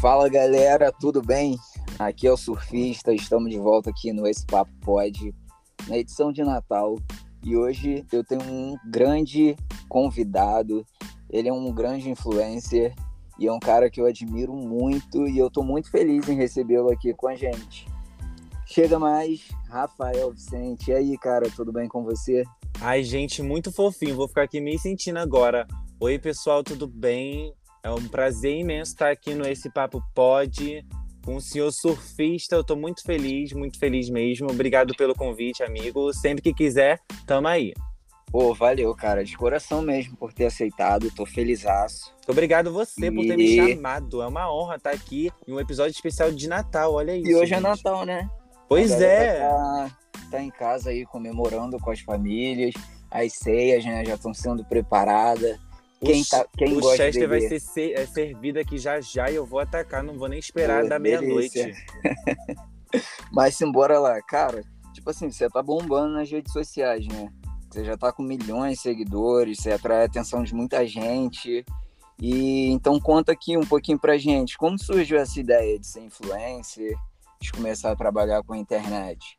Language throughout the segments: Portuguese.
Fala galera, tudo bem? Aqui é o Surfista, estamos de volta aqui no Esse Papo Pod, na edição de Natal. E hoje eu tenho um grande convidado, ele é um grande influencer e é um cara que eu admiro muito e eu estou muito feliz em recebê-lo aqui com a gente. Chega mais, Rafael Vicente. E aí, cara, tudo bem com você? Ai, gente, muito fofinho. Vou ficar aqui me sentindo agora. Oi, pessoal, tudo bem? É um prazer imenso estar aqui no Esse Papo Pod com o senhor surfista. Eu estou muito feliz, muito feliz mesmo. Obrigado pelo convite, amigo. Sempre que quiser, tamo aí. Pô, valeu, cara, de coração mesmo por ter aceitado, tô felizaço. Obrigado você e... por ter me chamado. É uma honra estar aqui em um episódio especial de Natal, olha isso. E hoje é gente. é Natal, né? Pois é. Tá, tá, em casa aí comemorando com as famílias, as ceias, né, já estão sendo preparadas. Quem, tá, quem o gosta Chester vai ser, ser é, servido aqui já já e eu vou atacar, não vou nem esperar Pô, da meia-noite. Mas simbora lá, cara. Tipo assim, você tá bombando nas redes sociais, né? Você já tá com milhões de seguidores, você atrai a atenção de muita gente. E então conta aqui um pouquinho pra gente, como surgiu essa ideia de ser influencer, de começar a trabalhar com a internet?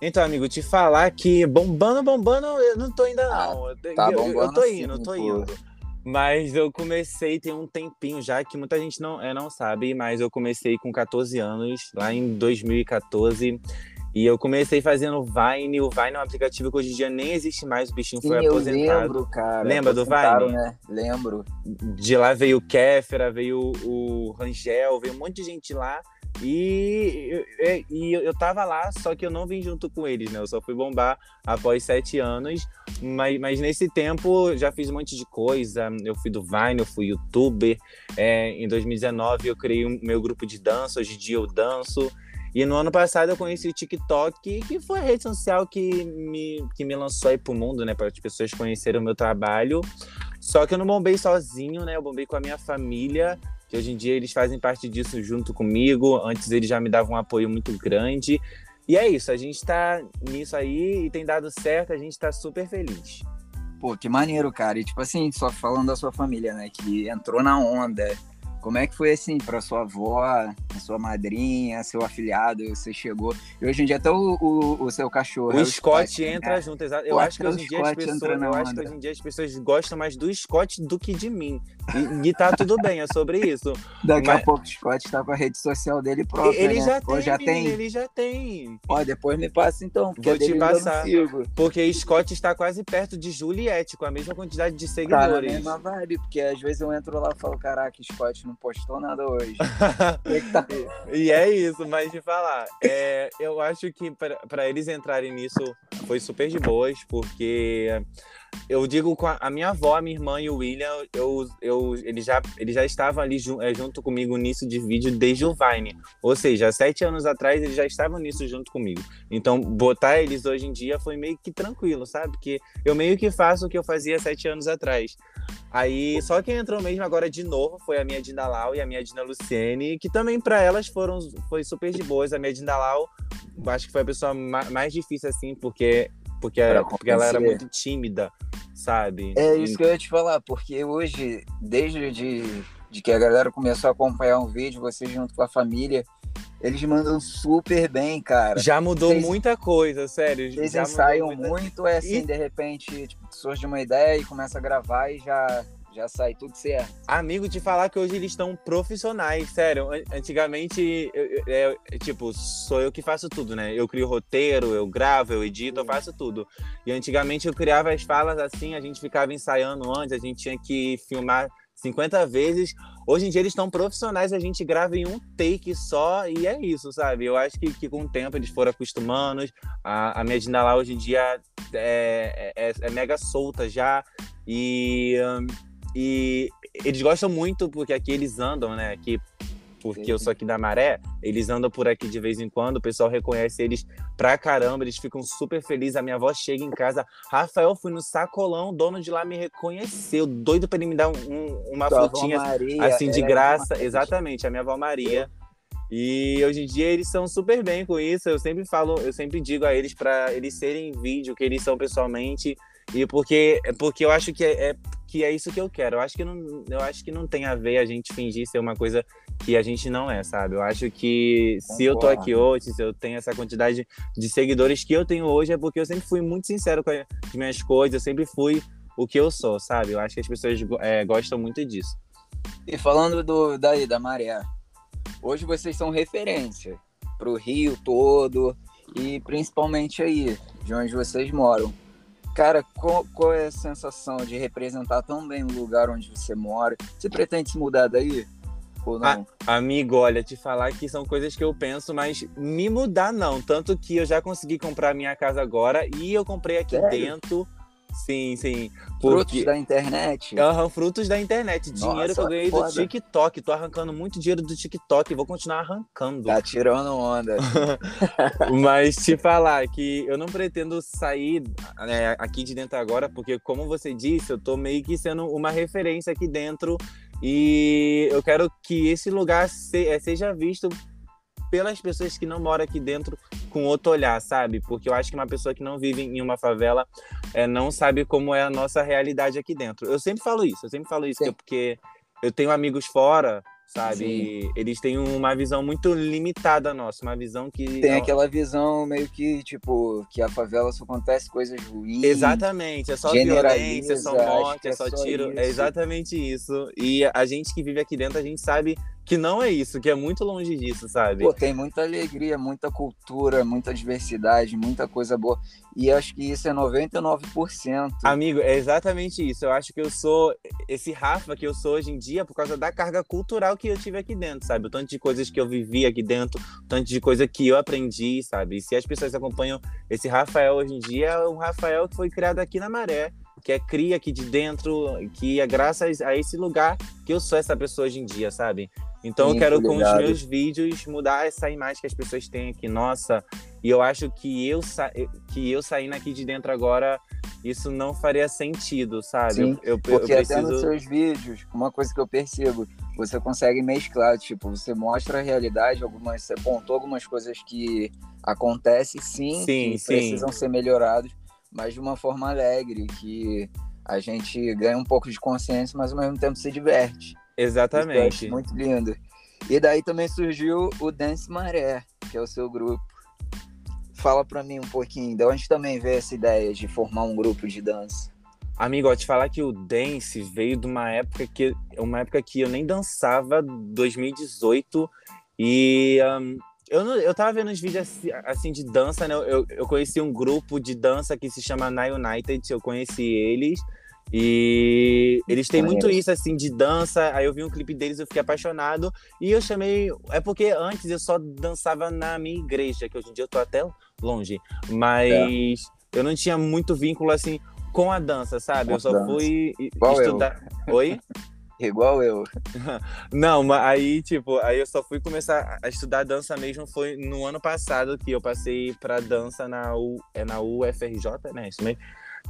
Então, amigo, te falar que bombando, bombando, eu não tô ainda não. Ah, tá eu, bombando eu tô assim, indo, eu tô indo. Mas eu comecei tem um tempinho já, que muita gente não, é, não sabe, mas eu comecei com 14 anos, lá em 2014. E eu comecei fazendo Vine. O Vine é um aplicativo que hoje em dia nem existe mais, o bichinho Sim, foi aposentado. Eu lembro, cara. Lembra do Vine? Né? Lembro. De lá veio o Kéfera, veio o Rangel, veio um monte de gente lá. E, e, e, eu tava lá, só que eu não vim junto com eles, né? Eu só fui bombar após sete anos. Mas, mas nesse tempo já fiz um monte de coisa. Eu fui do Vine, eu fui youtuber. É, em 2019 eu criei o um, meu grupo de dança. Hoje em dia eu danço. E no ano passado eu conheci o TikTok, que foi a rede social que me, que me lançou aí pro mundo, né? Para as pessoas conhecerem o meu trabalho. Só que eu não bombei sozinho, né? Eu bombei com a minha família que hoje em dia eles fazem parte disso junto comigo. Antes eles já me davam um apoio muito grande. E é isso, a gente está nisso aí e tem dado certo, a gente está super feliz. Pô, que maneiro, cara. E tipo assim, só falando da sua família, né? Que entrou na onda, como é que foi assim para sua avó, sua madrinha, seu afilhado? Você chegou. E hoje em dia até o, o, o seu cachorro. O é Scott, Scott né? entra né? junto, exato. Eu acho que hoje em dia as pessoas, eu acho que hoje em dia as pessoas gostam mais do Scott do que de mim. E, e tá tudo bem, é sobre isso. Daqui Mas... a pouco o Scott tá com a rede social dele própria. Ele né? já tem, já tem. Ele já tem. Ó, depois me passa então. Vou te passar. Porque Scott está quase perto de Juliette, com a mesma quantidade de seguidores. Tá na mesma vibe, porque às vezes eu entro lá e falo, caraca, Scott não postou nada hoje. tá... E é isso, mas de falar, é, eu acho que para eles entrarem nisso foi super de boas, porque eu digo com a, a, minha avó, a minha irmã e o William, eu, eu, eles, já, eles já estavam ali é, junto comigo nisso de vídeo desde o Vine. Ou seja, sete anos atrás eles já estavam nisso junto comigo. Então, botar eles hoje em dia foi meio que tranquilo, sabe? Porque eu meio que faço o que eu fazia sete anos atrás. Aí, só quem entrou mesmo agora de novo foi a minha Dinda Lau e a minha Dina Luciene, que também para elas foram foi super de boas. A minha Dinda Lau, acho que foi a pessoa mais difícil assim, porque porque, porque ela era muito tímida, sabe? É isso que eu ia te falar, porque hoje, desde de, de que a galera começou a acompanhar um vídeo, você junto com a família, eles mandam super bem, cara. Já mudou Vocês, muita coisa, sério. Eles ensaiam muita... muito, é assim, e... de repente, tipo, surge uma ideia e começa a gravar e já já sai tudo certo. Amigo, te falar que hoje eles estão profissionais, sério. Antigamente, eu, eu, eu, tipo, sou eu que faço tudo, né? Eu crio roteiro, eu gravo, eu edito, eu faço tudo. E antigamente eu criava as falas assim, a gente ficava ensaiando antes, a gente tinha que filmar 50 vezes. Hoje em dia eles estão profissionais, a gente grava em um take só e é isso, sabe? Eu acho que, que com o tempo eles foram acostumando. A, a minha lá hoje em dia é, é, é mega solta já. E. Um, e eles gostam muito porque aqui eles andam, né? Aqui, porque eu sou aqui da Maré, eles andam por aqui de vez em quando, o pessoal reconhece eles pra caramba, eles ficam super felizes. A minha avó chega em casa, Rafael, fui no sacolão, o dono de lá me reconheceu, doido pra ele me dar um, uma Tua frutinha Maria, assim de é graça. É Exatamente, a minha avó Maria. E hoje em dia eles são super bem com isso. Eu sempre falo, eu sempre digo a eles para eles serem vídeo que eles são pessoalmente e porque, porque eu acho que é, é, que é isso que eu quero. Eu acho que, não, eu acho que não tem a ver a gente fingir ser uma coisa que a gente não é, sabe? Eu acho que Concordo. se eu tô aqui hoje, se eu tenho essa quantidade de seguidores que eu tenho hoje, é porque eu sempre fui muito sincero com as minhas coisas, eu sempre fui o que eu sou, sabe? Eu acho que as pessoas é, gostam muito disso. E falando do, daí, da maré, hoje vocês são referência para o Rio todo e principalmente aí, de onde vocês moram. Cara, qual, qual, é a sensação de representar tão bem o lugar onde você mora? Você pretende se mudar daí? Ou não? Ah, amigo, olha, te falar que são coisas que eu penso, mas me mudar não. Tanto que eu já consegui comprar minha casa agora e eu comprei aqui Sério? dentro Sim, sim. Porque... Frutos da internet? Aham, frutos da internet. Dinheiro Nossa, que eu ganhei foda. do TikTok. Tô arrancando muito dinheiro do TikTok. Vou continuar arrancando. Tá tirando onda. Mas te falar que eu não pretendo sair né, aqui de dentro agora, porque, como você disse, eu tô meio que sendo uma referência aqui dentro. E eu quero que esse lugar eh, seja visto pelas pessoas que não moram aqui dentro com outro olhar, sabe? Porque eu acho que uma pessoa que não vive em uma favela é, não sabe como é a nossa realidade aqui dentro. Eu sempre falo isso, eu sempre falo isso, porque eu tenho amigos fora sabe? Eles têm uma visão muito limitada nossa, uma visão que tem aquela visão meio que tipo que a favela só acontece coisas ruins. Exatamente, é só violência, é só morte, é, é só, só tiro, isso. é exatamente isso. E a gente que vive aqui dentro, a gente sabe que não é isso, que é muito longe disso, sabe? Pô, tem muita alegria, muita cultura, muita diversidade, muita coisa boa. E acho que isso é 99%. Amigo, é exatamente isso. Eu acho que eu sou esse Rafa que eu sou hoje em dia por causa da carga cultural que eu tive aqui dentro, sabe? O tanto de coisas que eu vivi aqui dentro, o tanto de coisa que eu aprendi, sabe? E se as pessoas acompanham esse Rafael hoje em dia, é um Rafael que foi criado aqui na Maré, que é cria aqui de dentro, que é graças a esse lugar que eu sou essa pessoa hoje em dia, sabe? Então Sim, eu quero com os meus vídeos mudar essa imagem que as pessoas têm aqui, nossa. E eu acho que eu sa... que eu saindo aqui de dentro agora, isso não faria sentido, sabe? Sim, eu, eu, porque eu preciso... até nos seus vídeos, uma coisa que eu percebo, você consegue mesclar, tipo, você mostra a realidade, algumas, você apontou algumas coisas que acontecem sim, sim sim. precisam ser melhoradas, mas de uma forma alegre, que a gente ganha um pouco de consciência, mas ao mesmo tempo se diverte. Exatamente. muito lindo. E daí também surgiu o Dance Maré, que é o seu grupo. Fala pra mim um pouquinho, de onde também veio essa ideia de formar um grupo de dança? Amigo, ó, te falar que o dance veio de uma época que uma época que eu nem dançava, 2018, e um, eu, não, eu tava vendo uns vídeos assim, assim de dança, né? Eu, eu conheci um grupo de dança que se chama Na United, eu conheci eles. E eles têm muito isso, assim, de dança. Aí eu vi um clipe deles, eu fiquei apaixonado. E eu chamei. É porque antes eu só dançava na minha igreja, que hoje em dia eu tô até longe. Mas é. eu não tinha muito vínculo, assim, com a dança, sabe? Com eu só dança. fui Igual estudar. Eu. Oi? Igual eu. Não, mas aí, tipo, aí eu só fui começar a estudar dança mesmo. Foi no ano passado que eu passei pra dança na, U, é na UFRJ, né? Isso mesmo.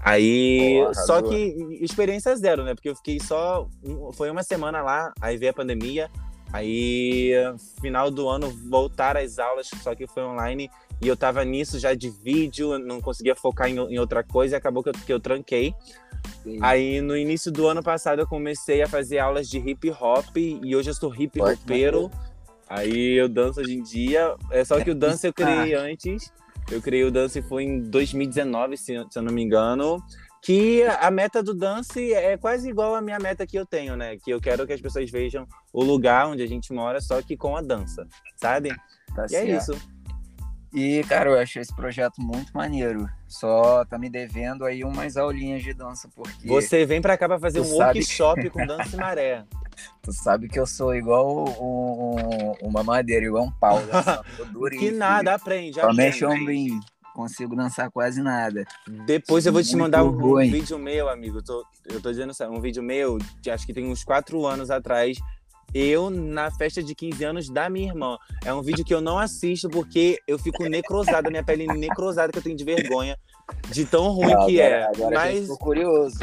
Aí, Porra, só que experiência zero, né? Porque eu fiquei só. Foi uma semana lá, aí veio a pandemia. Aí, final do ano, voltar às aulas, só que foi online. E eu tava nisso já de vídeo, não conseguia focar em, em outra coisa e acabou que eu, que eu tranquei. Sim. Aí no início do ano passado eu comecei a fazer aulas de hip hop e hoje eu sou hip hopero. Aí eu danço hoje em dia. É só que o dança eu criei antes. Eu criei o Dance foi em 2019, se, se eu não me engano. Que a meta do Dance é quase igual à minha meta que eu tenho, né? Que eu quero que as pessoas vejam o lugar onde a gente mora, só que com a dança, sabe? Tá e é certo. é isso. E, cara, eu achei esse projeto muito maneiro. Só tá me devendo aí umas aulinhas de dança, porque... Você vem pra cá pra fazer um workshop com dança e maré. Tu sabe que eu sou igual um, um, uma madeira, igual um pau. Né? que nada, aprende, Só mexe ombrinho. Consigo dançar quase nada. Depois eu vou te mandar um, um, vídeo meu, amigo. Eu tô, eu tô dizendo um vídeo meu, de, acho que tem uns quatro anos atrás, eu na festa de 15 anos da minha irmã. É um vídeo que eu não assisto porque eu fico necrosada, minha pele necrosada que eu tenho de vergonha de tão ruim não, que agora, é. Agora Mas... a curioso.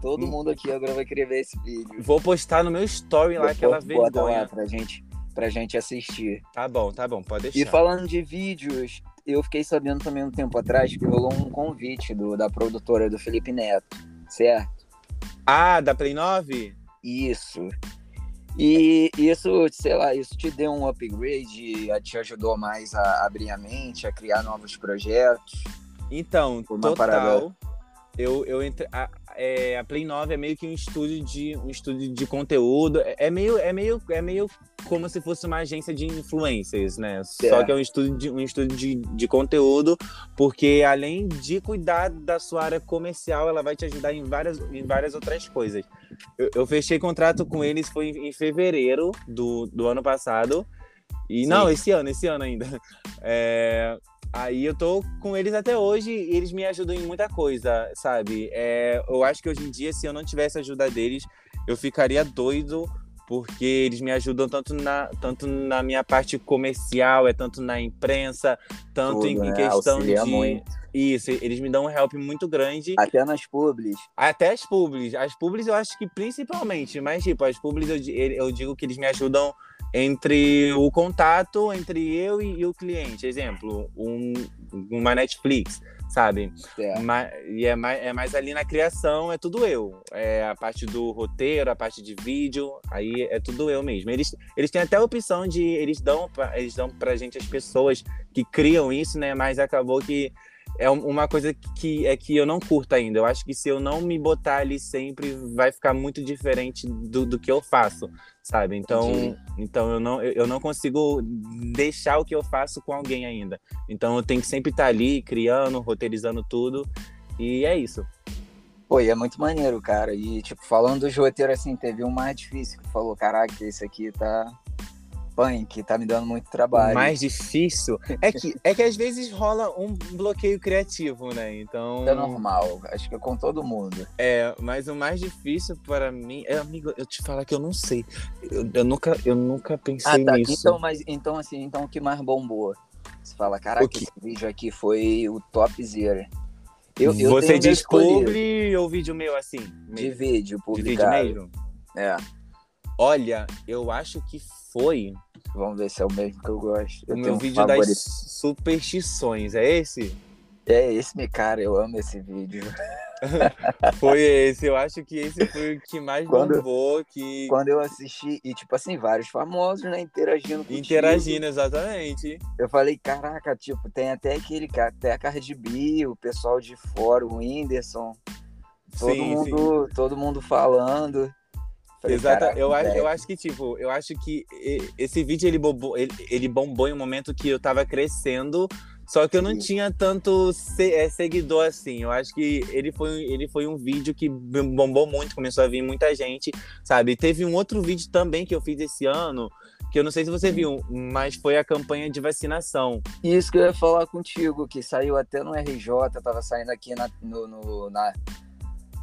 Todo mundo aqui agora vai querer ver esse vídeo. Vou postar no meu story lá aquela vergonha. Lá pra gente, pra gente assistir. Tá bom, tá bom, pode deixar. E falando de vídeos, eu fiquei sabendo também um tempo atrás que rolou um convite do, da produtora do Felipe Neto, certo? Ah, da Play 9? Isso. E isso, sei lá, isso te deu um upgrade, te ajudou mais a abrir a mente, a criar novos projetos? Então, total. Parada... Eu, eu entre, a, é, a Play 9 é meio que um estúdio de um estúdio de conteúdo. É, é meio é meio é meio como se fosse uma agência de influencers, né? É. Só que é um estúdio de um estúdio de, de conteúdo, porque além de cuidar da sua área comercial, ela vai te ajudar em várias em várias outras coisas. Eu, eu fechei contrato com eles foi em, em fevereiro do, do ano passado. E Sim. não, esse ano, esse ano ainda. É, Aí eu tô com eles até hoje e eles me ajudam em muita coisa, sabe? É, eu acho que hoje em dia, se eu não tivesse a ajuda deles, eu ficaria doido, porque eles me ajudam tanto na, tanto na minha parte comercial, é tanto na imprensa, tanto Tudo, em, né? questão de. Muito. Isso, eles me dão um help muito grande. Até nas publis. Até as publis. As publis eu acho que principalmente, mas tipo, as publis eu, eu digo que eles me ajudam entre o contato entre eu e, e o cliente. Exemplo, um, uma Netflix, sabe? É. Ma, e é mais, é mais ali na criação, é tudo eu. É a parte do roteiro, a parte de vídeo, aí é tudo eu mesmo. Eles, eles têm até a opção de. Eles dão, pra, eles dão pra gente as pessoas que criam isso, né? Mas acabou que é uma coisa que é que eu não curto ainda. Eu acho que se eu não me botar ali sempre, vai ficar muito diferente do, do que eu faço, sabe? Então, então eu não eu não consigo deixar o que eu faço com alguém ainda. Então eu tenho que sempre estar ali criando, roteirizando tudo e é isso. Pô, e é muito maneiro, cara. E tipo, falando do roteiro assim, teve um mais difícil que falou, caraca, esse aqui tá punk, tá me dando muito trabalho. O mais difícil é que, é que às vezes rola um bloqueio criativo, né? Então. É normal, acho que é com todo mundo. É, mas o mais difícil para mim. É, amigo, eu te falar que eu não sei. Eu, eu nunca, eu nunca pensei ah, tá. nisso. Então, mas, então, assim, então o que mais bombou? Você fala, caraca, esse vídeo aqui foi o top zero. Eu, eu Você diz publi ou vídeo meu assim? De vídeo, publicado. De vídeo mesmo? É. Olha, eu acho que foi. Vamos ver se é o mesmo que eu gosto. Eu o meu vídeo um das superstições, é esse? É esse, meu cara, eu amo esse vídeo. foi esse, eu acho que esse foi o que mais quando, bombou. Que... Quando eu assisti, e tipo assim, vários famosos, né, interagindo contigo. Interagindo, exatamente. Eu falei, caraca, tipo, tem até aquele, até a Cardi B, o pessoal de fora, o Whindersson, todo sim, mundo, sim. todo mundo falando. Exato, eu acho, eu acho que, tipo, eu acho que esse vídeo ele bombou, ele, ele bombou em um momento que eu tava crescendo, só que eu não tinha tanto é, seguidor assim. Eu acho que ele foi, ele foi um vídeo que bombou muito, começou a vir muita gente, sabe? Teve um outro vídeo também que eu fiz esse ano, que eu não sei se você viu, mas foi a campanha de vacinação. Isso que eu ia falar contigo, que saiu até no RJ, tava saindo aqui na, no, no na,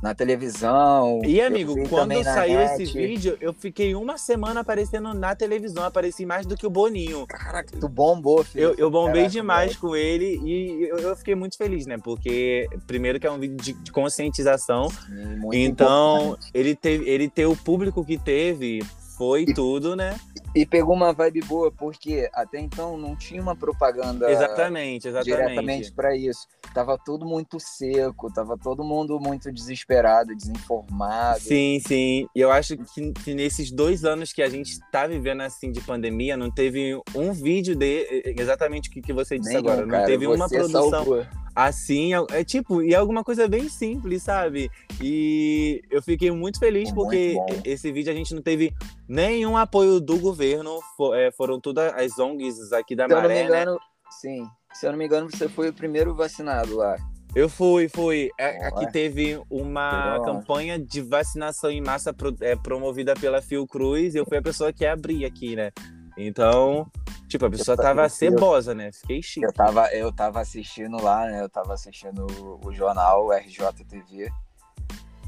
na televisão. E, amigo, quando saiu esse vídeo, eu fiquei uma semana aparecendo na televisão. Apareci mais do que o Boninho. Caraca, tu bombou, filho. Eu, eu bombei Caraca, demais com ele e eu, eu, fiquei muito feliz, né? Porque, primeiro, que é um vídeo de, de conscientização. Sim, então, ele teve, ele ter o público que teve foi tudo, né? E pegou uma vibe boa, porque até então não tinha uma propaganda exatamente, exatamente. diretamente para isso. Tava tudo muito seco, tava todo mundo muito desesperado, desinformado. Sim, sim. E eu acho que, que nesses dois anos que a gente tá vivendo assim de pandemia, não teve um vídeo de exatamente o que, que você disse agora. Não teve uma produção. Salvou assim, é, é, tipo, e é alguma coisa bem simples, sabe? E eu fiquei muito feliz é porque muito esse vídeo a gente não teve nenhum apoio do governo, for, é, foram todas as ONGs aqui da Se Maré, eu não me né? engano, né? sim. Se eu não me engano, você foi o primeiro vacinado lá. Eu fui, fui. É, aqui teve uma campanha de vacinação em massa pro, é, promovida pela Fiocruz e eu fui a pessoa que abri aqui, né? Então, Tipo, a pessoa eu, tava cebosa, né? Fiquei chique. Eu tava, eu tava assistindo lá, né? Eu tava assistindo o, o jornal, o RJTV.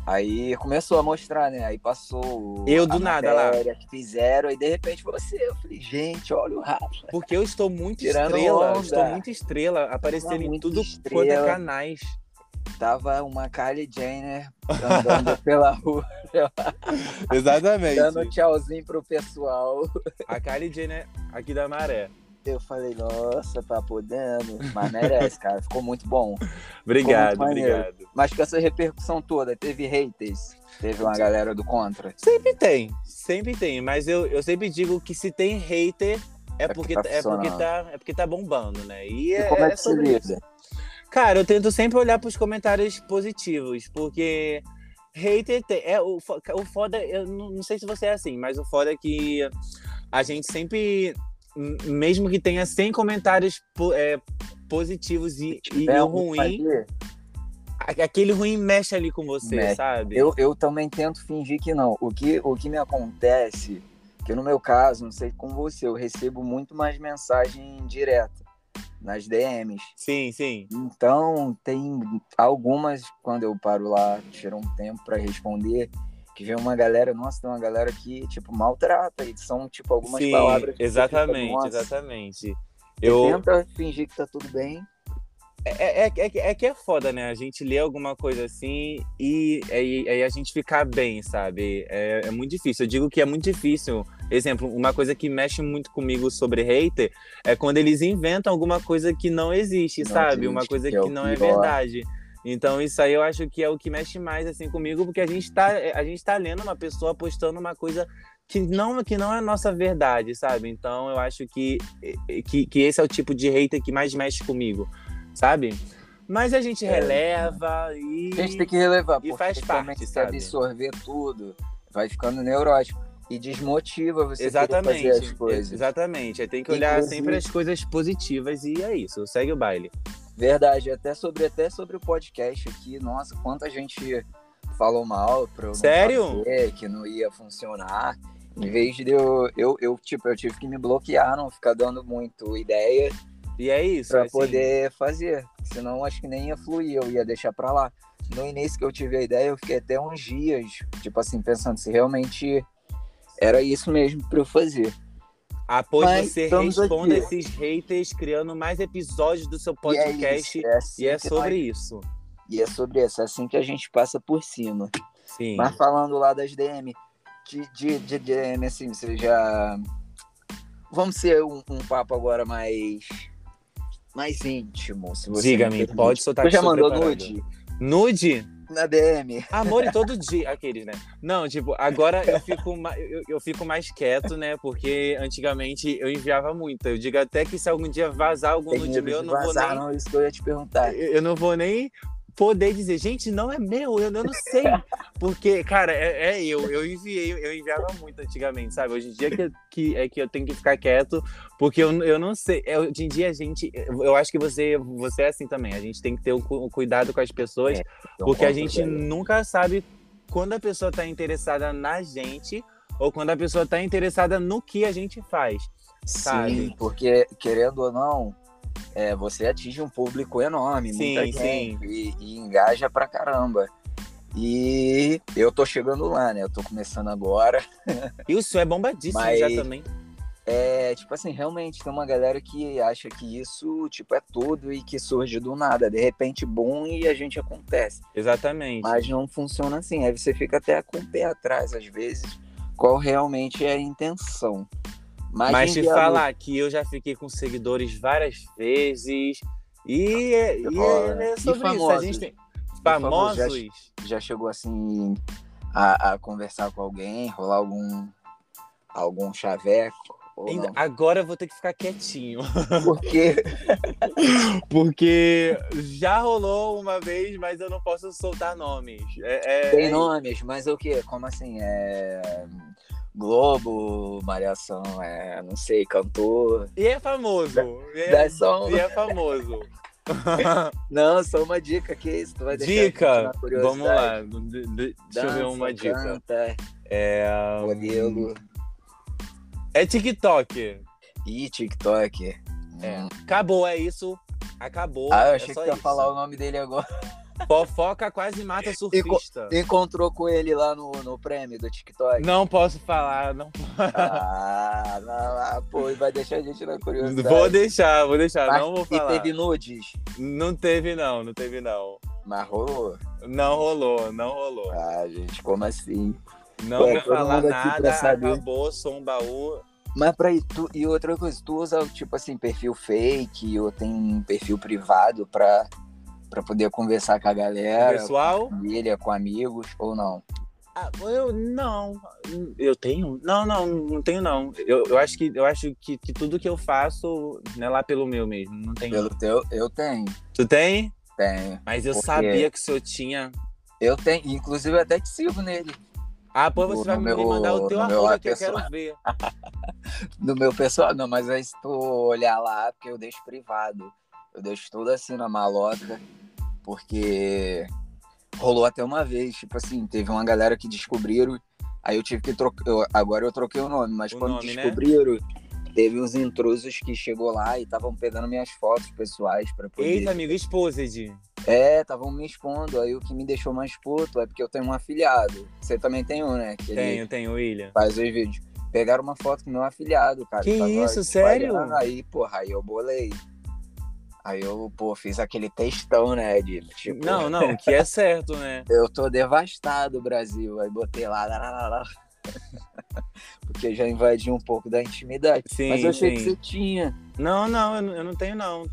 Aí começou a mostrar, né? Aí passou. Eu do nada lá. que fizeram, e de repente você. Eu falei, gente, olha o Rafa. Porque eu estou muito Tirando estrela. Onda. Estou muito estrela, aparecendo em tudo estrela. quanto é canais. Tava uma Kylie Jenner andando pela rua. Exatamente. Dando tchauzinho pro pessoal. A Kylie Jenner aqui da Maré. eu falei, nossa, tá podendo. Mas merece, cara. Ficou muito bom. Obrigado, muito obrigado. Mas com essa repercussão toda, teve haters? Teve uma galera do contra? Sempre tem, sempre tem. Mas eu, eu sempre digo que se tem hater, é, É porque, porque tá é, porque tá, é porque tá bombando, né? E, E é, como é é que se sobre isso. lida? Cara, eu tento sempre olhar pros comentários positivos, porque hater tem, é o, o foda, eu não, não sei se você é assim, mas o foda é que a gente sempre, mesmo que tenha 100 comentários é, positivos e, e É ruim, aquele ruim mexe ali com você, Mexe. sabe? Eu, eu também tento fingir que não. O que, o que me acontece, que no meu caso, não sei com você, eu recebo muito mais mensagem direta nas DMs. Sim, sim. Então, tem algumas, quando eu paro lá, tiro um tempo para responder, que vem uma galera, nossa, tem uma galera que, tipo, maltrata, e são, tipo, algumas Sim, palavras. você fica, exatamente, exatamente. Eu, tenta fingir que tá tudo bem. É, é, é, é que é foda, né? A gente lê alguma coisa assim e aí, a gente ficar bem, sabe? É, é muito difícil. Eu digo que é muito difícil. Exemplo, uma coisa que mexe muito comigo sobre hater é quando eles inventam alguma coisa que não existe, Não sabe? Uma existe, coisa que é que não é verdade. Então isso aí eu acho que é o que mexe mais assim comigo, porque a gente tá, a gente tá lendo uma pessoa postando uma coisa que não, que não é a nossa verdade, sabe? Então eu acho que, que, que esse é o tipo de hater que mais mexe comigo, sabe? Mas a gente É. releva e. A gente tem que relevar, e porque faz parte, se sabe? absorver tudo, vai ficando neurótico. E desmotiva você Exatamente. fazer as coisas. Exatamente. Aí tem que olhar Inclusive- sempre as coisas positivas e é isso. Segue o baile. Verdade, até sobre, até sobre o podcast aqui, nossa, quanta gente falou mal pra eu Sério? fazer, que não ia funcionar. Em vez de eu, eu, eu, tipo, eu tive que me bloquear, não ficar dando muito ideia E é isso. pra assim. poder fazer. Senão acho que nem ia fluir, eu ia deixar pra lá. No início que eu tive a ideia, eu fiquei até uns dias, tipo assim, pensando se realmente era isso mesmo pra eu fazer. Após Mas você responda aqui. esses haters, criando mais episódios do seu E é podcast. isso, é assim E é sobre nós- isso. E é sobre isso, é assim que a gente passa por cima. Sim. Mas falando lá das DM, de, de, de DM, assim, você já. Vamos ser um, um papo agora mais. Mais íntimo, se você. Diga-me, pode soltar Você já mandou preparado. nude Nude? na DM? Amor e todo dia. Aqueles, né? Não, tipo, agora eu fico, eu, eu fico mais quieto, né? Porque antigamente eu enviava muito. Eu digo até que se algum dia vazar algum Tem nude meu, eu não vou vazar, nem. não, isso que eu ia te perguntar. Eu eu não vou nem poder dizer, gente, não é meu, eu, não sei. Porque, cara, é, é eu, eu enviei, eu enviava muito antigamente, sabe? Hoje em dia que, que é que eu tenho que ficar quieto, porque eu, eu não sei. É, hoje em dia a gente, eu acho que você, você é assim também. A gente tem que ter cu- um cuidado com as pessoas, Então, porque a gente nunca sabe quando a pessoa tá interessada na gente ou quando a pessoa tá interessada no que a gente faz. sabe? Sim, porque, querendo ou não, é, você atinge um público enorme, Sim, muita gente, E, e engaja pra caramba. E eu tô chegando lá, né? Eu tô começando agora. E o seu é bombadíssimo Mas- já também. É, tipo assim, realmente tem uma galera que acha que isso, tipo, é tudo e que surge do nada. De repente, bom, e a gente acontece. Exatamente. Mas não funciona assim. Aí você fica até com o pé atrás, às vezes, qual realmente é a intenção. Mas, Mas te falar que eu já fiquei com seguidores várias vezes. E é, e Olha, é e sobre isso. A famosos? gente tem. famosos, já- Famosos? já chegou assim a, a conversar com alguém, rolar algum algum chaveco Ainda- agora eu vou ter que ficar quietinho. Porque Porque já rolou uma vez, mas eu não posso soltar nomes. É, é- tem é- nomes, mas o que? Como assim? É Globo, Malhação, é, não sei, cantor. E é famoso. E é, só e é famoso. Não, só uma dica que isso, tu vai deixar dica. Vamos lá. De- de- Deixa eu ver Dança, uma dica. Canta, É, modelo é TikTok. e TikTok. É. Acabou, é isso. Acabou. Ah, eu é achei só que ia falar o nome dele agora. Fofoca quase mata surfista. Encontrou com ele lá no, no prêmio do TikTok. Não posso falar, não Ah, não, ah, pô, e vai deixar a gente na curiosidade. Vou deixar, vou deixar, Mas- não vou E falar. teve nudes? Não teve não, não teve não. Mas rolou? Não rolou, não rolou. Ah, gente, como assim? Não vou todo falar nada, acabou, sou um baú. Mas pra tu, e outra coisa, tu usa, tipo assim, perfil fake ou tem um perfil privado pra, pra poder conversar com a galera? Pessoal? Com a família, com amigos, ou não? Ah, eu não. Eu tenho? Não, não, não tenho não. Eu, eu acho que eu acho que, que tudo que eu faço não é lá pelo meu mesmo. Não tenho. Pelo teu, eu tenho. Tu tem? Tenho. Mas eu Porque- sabia que o senhor tinha. Eu tenho, inclusive eu até te sigo nele. Ah, pô, No- você vai no me meu- mandar o teu meu arroba que eu quero ver. No meu pessoal, não, mas aí se tu olhar lá, porque eu deixo privado. Eu deixo tudo assim na malota, porque rolou até uma vez, tipo assim, teve uma galera que descobriram, aí eu tive que trocar, eu- agora eu troquei o nome, mas O quando nome, né? descobriram, teve uns intrusos que chegou lá e estavam pegando minhas fotos pessoais pra poder... Eita, amigo, Exposed. É, estavam me expondo, aí o que me deixou mais puto é porque eu tenho um afilhado. Você também tem um, né? Que Tenho, tenho, William. faz os vídeos. Pegaram uma foto com meu afilhado, cara. Que isso, sério? Aí, porra, aí eu bolei. Aí eu, pô, fiz aquele textão, né, de tipo... Não, não, que é certo, né? Eu tô devastado, Brasil. Aí botei lá, lá, lá, lá, porque já invadiu um pouco da intimidade. Sim, Mas eu achei sim. que você tinha. Não, não, eu não, tenho, não.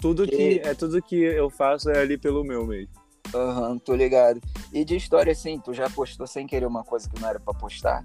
Tudo Que- que, é tudo que eu faço é ali pelo meu mesmo. Aham, tô ligado. E de história, assim, tu já postou sem querer uma coisa que não era pra postar?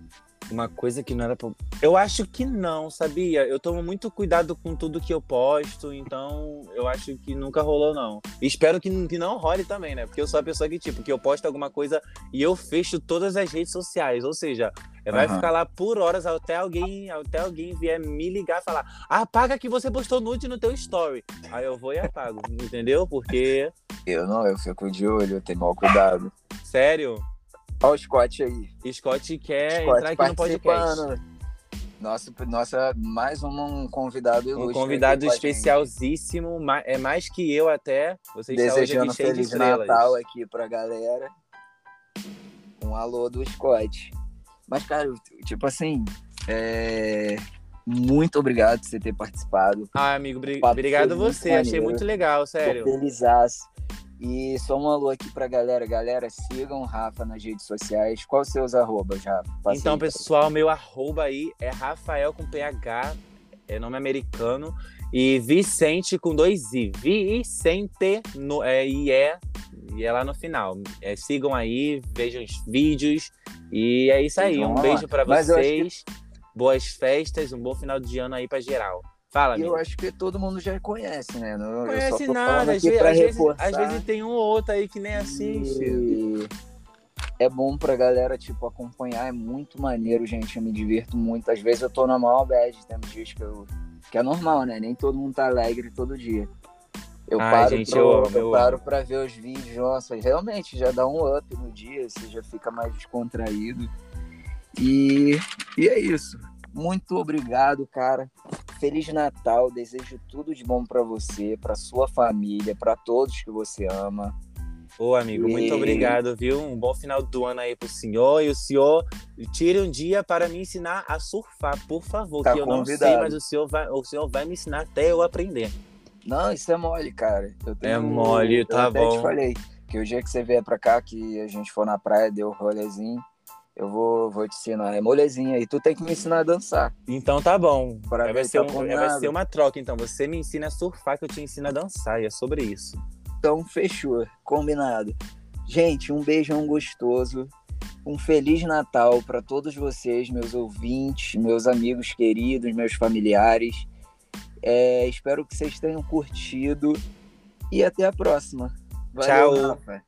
Uma coisa que não era pra... Eu acho que não, sabia? Eu tomo muito cuidado com tudo que eu posto, então eu acho que nunca rolou, não. Espero que, que não role também, né? Porque eu sou a pessoa que, tipo, que eu posto alguma coisa e eu fecho todas as redes sociais. Ou seja, vai ficar lá por horas até alguém, até alguém vier me ligar e falar apaga que você postou nude no teu story. Aí eu vou e apago, entendeu? Porque, Eu não, eu fico de olho, eu tenho mal cuidado. sério, Olha o Scott aí. Scott quer Scott entrar aqui no podcast. Nossa, nossa, mais um convidado ilustre. Um convidado especialzíssimo, ma- é mais que eu até. Você está hoje Desejando aqui cheio de Feliz estrelas. Natal aqui pra galera. Um alô do Scott. Mas, cara, tipo assim, é... muito obrigado por você ter participado. Ah, amigo, bri- obrigado você. Achei muito legal, sério. Felizaço. E só um alô aqui pra galera. Galera, sigam o Rafa nas redes sociais. Quais os seus arrobas, Rafa? Então, pessoal, meu arroba aí é Rafael com PH, é nome americano. E Vicente com dois I. Vicente no, é, e é, e é lá no final. É, sigam aí, vejam os vídeos. E é isso aí. Então, Um beijo eu acho que- vocês. Boas festas, um bom final de ano aí pra geral. Fala, E amigo. eu acho que todo mundo já conhece, né? Não, conhece nada, às, às, vezes, reforçar. às vezes tem um ou outro aí que nem assiste. E é bom pra galera, tipo, acompanhar. É muito maneiro, gente. Eu me divirto muito. Às vezes eu tô na maior bad. Tem dias que eu... Que é normal, né? Nem todo mundo tá alegre todo dia. Eu Ai, paro, gente, pro- eu eu paro pra ver os vídeos. Nossa, realmente já dá um up no dia. Você já fica mais descontraído. E, e é isso. Muito obrigado, cara. Feliz Natal. Desejo tudo de bom pra você, pra sua família, pra todos que você ama. Ô, amigo, muito E- obrigado, viu? Um bom final do ano aí pro senhor. E o senhor tire um dia para me ensinar a surfar, por favor. Tá que eu não sei, convidado. mas o senhor, vai, o senhor vai me ensinar até eu aprender. Não, isso é mole, cara. Eu É mole, eu tá bom. te falei que o dia que você vier pra cá, que a gente for na praia, deu um rolezinho, eu vou, vou te ensinar. É molezinha. E tu tem que me ensinar a dançar. Então tá bom. Pra Vai ser, tá um- vai ser uma troca, então. Você me ensina a surfar, que eu te ensino a dançar. E é sobre isso. Então, fechou. Combinado. Gente, um beijão gostoso. Um Feliz Natal para todos vocês, meus ouvintes, meus amigos queridos, meus familiares. É, espero que vocês tenham curtido. E até a próxima. Valeu, Tchau. Rafa.